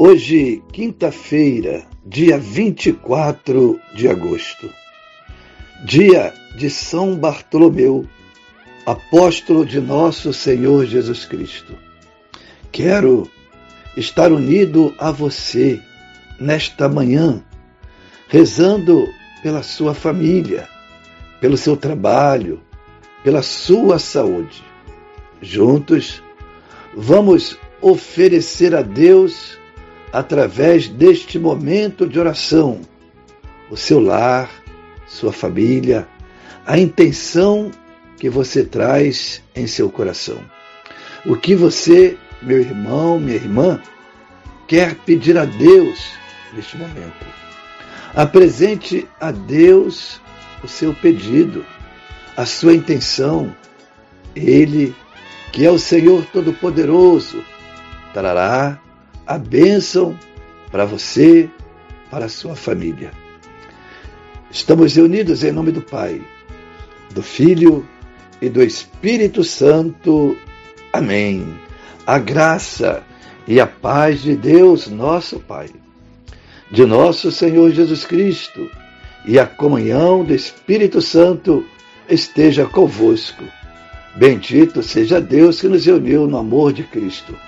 Hoje, quinta-feira, dia 24 de agosto, dia de São Bartolomeu, apóstolo de nosso Senhor Jesus Cristo. Quero estar unido a você nesta manhã, rezando pela sua família, pelo seu trabalho, pela sua saúde. Juntos, vamos oferecer a Deus através deste momento de oração, o seu lar, sua família, a intenção que você traz em seu coração. O que você, meu irmão, minha irmã, quer pedir a Deus neste momento. Apresente a Deus o seu pedido, a sua intenção. Ele, que é o Senhor Todo-Poderoso, trará a bênção para você, para a sua família. Estamos reunidos em nome do Pai, do Filho e do Espírito Santo. Amém. A graça e a paz de Deus, nosso Pai, de nosso Senhor Jesus Cristo e a comunhão do Espírito Santo esteja convosco. Bendito seja Deus que nos uniu no amor de Cristo.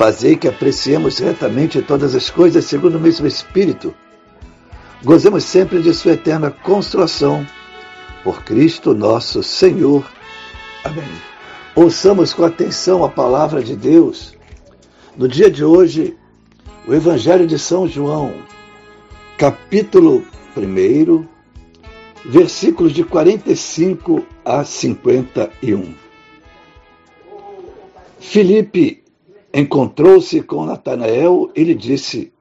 Fazei que apreciemos retamente todas as coisas segundo o mesmo Espírito. Gozemos sempre de Sua eterna consolação. Por Cristo nosso Senhor. Amém. Ouçamos com atenção a palavra de Deus. No dia de hoje, o Evangelho de São João, capítulo 1, versículos de 45 a 51. Filipe encontrou-se com Natanael e lhe disse: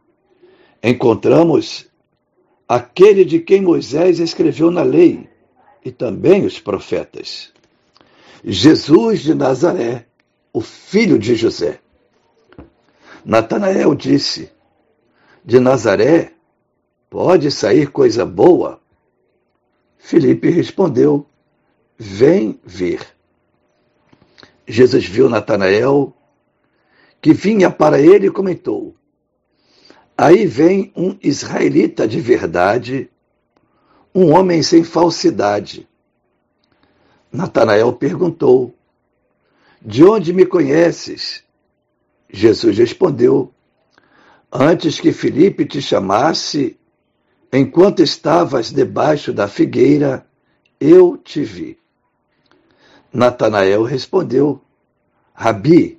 Encontramos aquele de quem Moisés escreveu na lei e também os profetas. Jesus de Nazaré, o filho de José. Natanael disse: De Nazaré pode sair coisa boa? Filipe respondeu: Vem ver. Jesus viu Natanael que vinha para ele e comentou: Aí vem um israelita de verdade, um homem sem falsidade. Natanael perguntou: De onde me conheces? Jesus respondeu: Antes que Felipe te chamasse, enquanto estavas debaixo da figueira, eu te vi. Natanael respondeu: Rabi,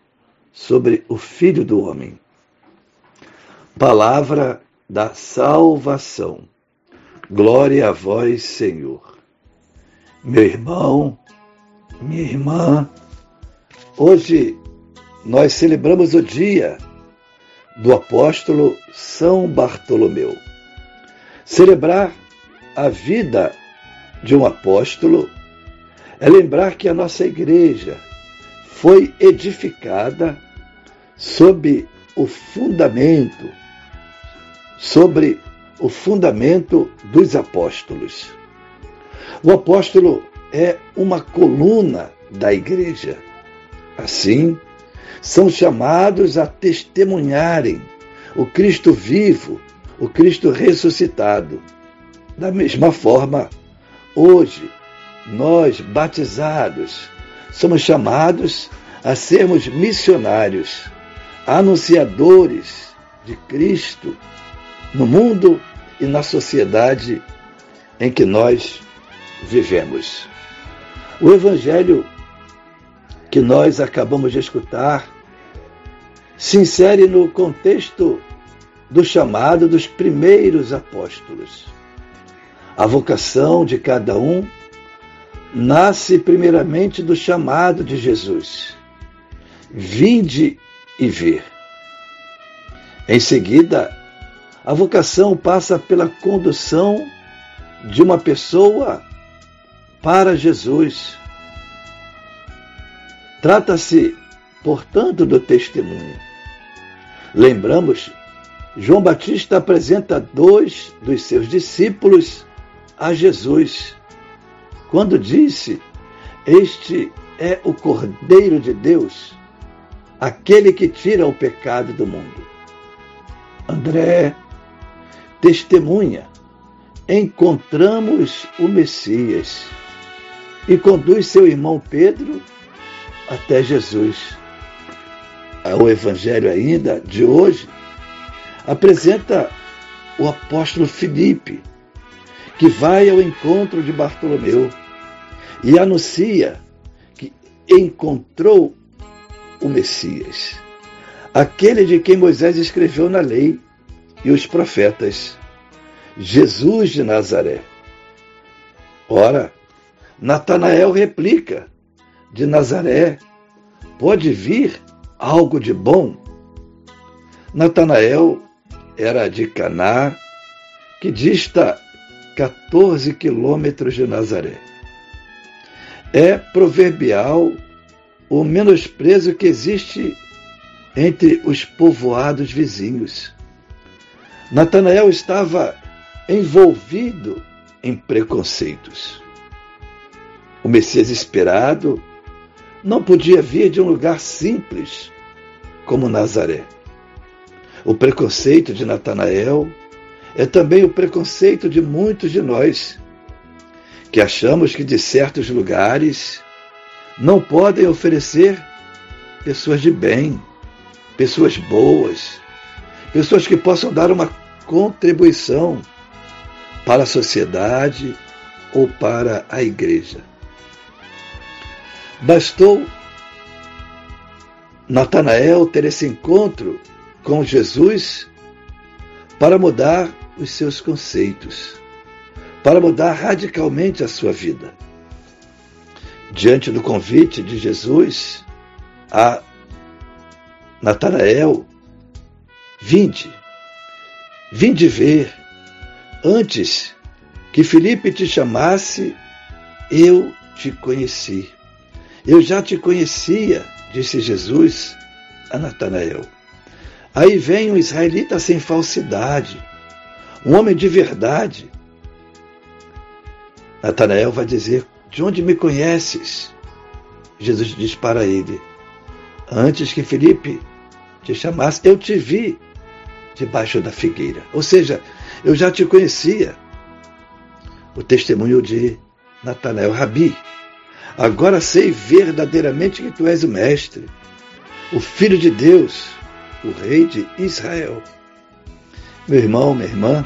sobre o Filho do Homem. Palavra da salvação. Glória a vós, Senhor. Meu irmão, minha irmã, hoje nós celebramos o dia do apóstolo São Bartolomeu. Celebrar a vida de um apóstolo é lembrar que a nossa igreja foi edificada sob o fundamento, sobre o fundamento dos apóstolos. O apóstolo é uma coluna da igreja. Assim, são chamados a testemunharem o Cristo vivo, o Cristo ressuscitado. Da mesma forma, hoje, nós, batizados, somos chamados a sermos missionários, anunciadores de Cristo no mundo e na sociedade em que nós vivemos. O Evangelho que nós acabamos de escutar se insere no contexto do chamado dos primeiros apóstolos. A vocação de cada um nasce primeiramente do chamado de Jesus. Vinde e ver. Em seguida, a vocação passa pela condução de uma pessoa para Jesus. Trata-se, portanto, do testemunho. Lembramos, João Batista apresenta dois dos seus discípulos a Jesus, quando disse: Este é o Cordeiro de Deus, aquele que tira o pecado do mundo. André testemunha: encontramos o Messias e conduz seu irmão Pedro até Jesus. O Evangelho ainda de hoje apresenta o apóstolo Filipe, que vai ao encontro de Bartolomeu e anuncia que encontrou o Messias, aquele de quem Moisés escreveu na lei e os profetas, Jesus de Nazaré. Ora, Natanael replica: De Nazaré pode vir algo de bom? Natanael era de Caná, que dista 14 quilômetros de Nazaré. É proverbial o menosprezo que existe entre os povoados vizinhos. Natanael estava envolvido em preconceitos. O Messias esperado não podia vir de um lugar simples como Nazaré. O preconceito de Natanael é também o preconceito de muitos de nós, que achamos que de certos lugares não podem oferecer pessoas de bem, pessoas boas, pessoas que possam dar uma contribuição para a sociedade ou para a igreja. Bastou Natanael ter esse encontro com Jesus para mudar os seus conceitos, para mudar radicalmente a sua vida. Diante do convite de Jesus a Natanael, vinde, vinde ver, antes que Felipe te chamasse, eu te conheci. Eu já te conhecia, disse Jesus a Natanael. Aí vem um israelita sem falsidade, um homem de verdade. Natanael vai dizer: De onde me conheces? Jesus diz para ele: Antes que Felipe te chamasse, eu te vi debaixo da figueira. Ou seja, eu já te conhecia. O testemunho de Natanael Rabi, Agora sei verdadeiramente que tu és o Mestre, o Filho de Deus, o Rei de Israel. Meu irmão, minha irmã,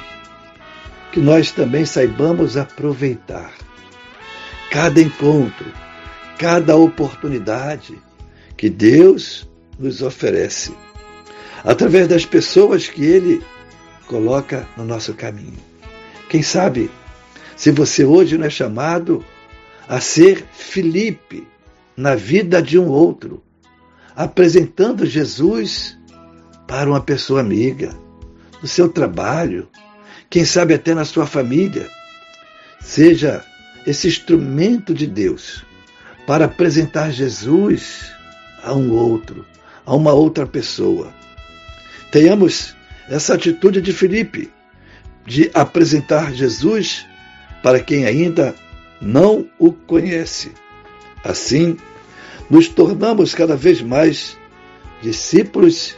que nós também saibamos aproveitar cada encontro, cada oportunidade que Deus nos oferece, através das pessoas que Ele coloca no nosso caminho. Quem sabe, se você hoje não é chamado a ser Filipe na vida de um outro, apresentando Jesus para uma pessoa amiga, no seu trabalho, quem sabe até na sua família. Seja esse instrumento de Deus para apresentar Jesus a um outro, a uma outra pessoa. Tenhamos essa atitude de Filipe de apresentar Jesus para quem ainda não o conhece. Assim, nos tornamos cada vez mais discípulos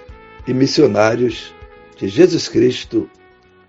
e missionários de Jesus Cristo,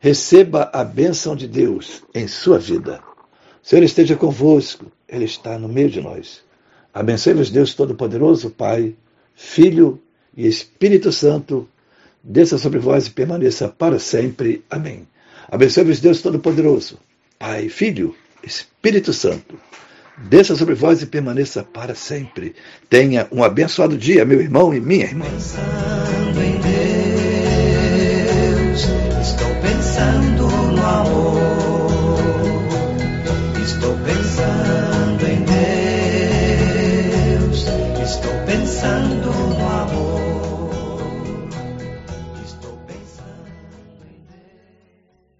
receba a bênção de Deus em sua vida. O Senhor esteja convosco, Ele está no meio de nós. Abençoe-vos, Deus Todo-Poderoso, Pai, Filho e Espírito Santo, desça sobre vós e permaneça para sempre. Amém. Abençoe-vos, Deus Todo-Poderoso, Pai, Filho, Espírito Santo, desça sobre vós e permaneça para sempre. Tenha um abençoado dia, meu irmão e minha irmã. pensando no amor.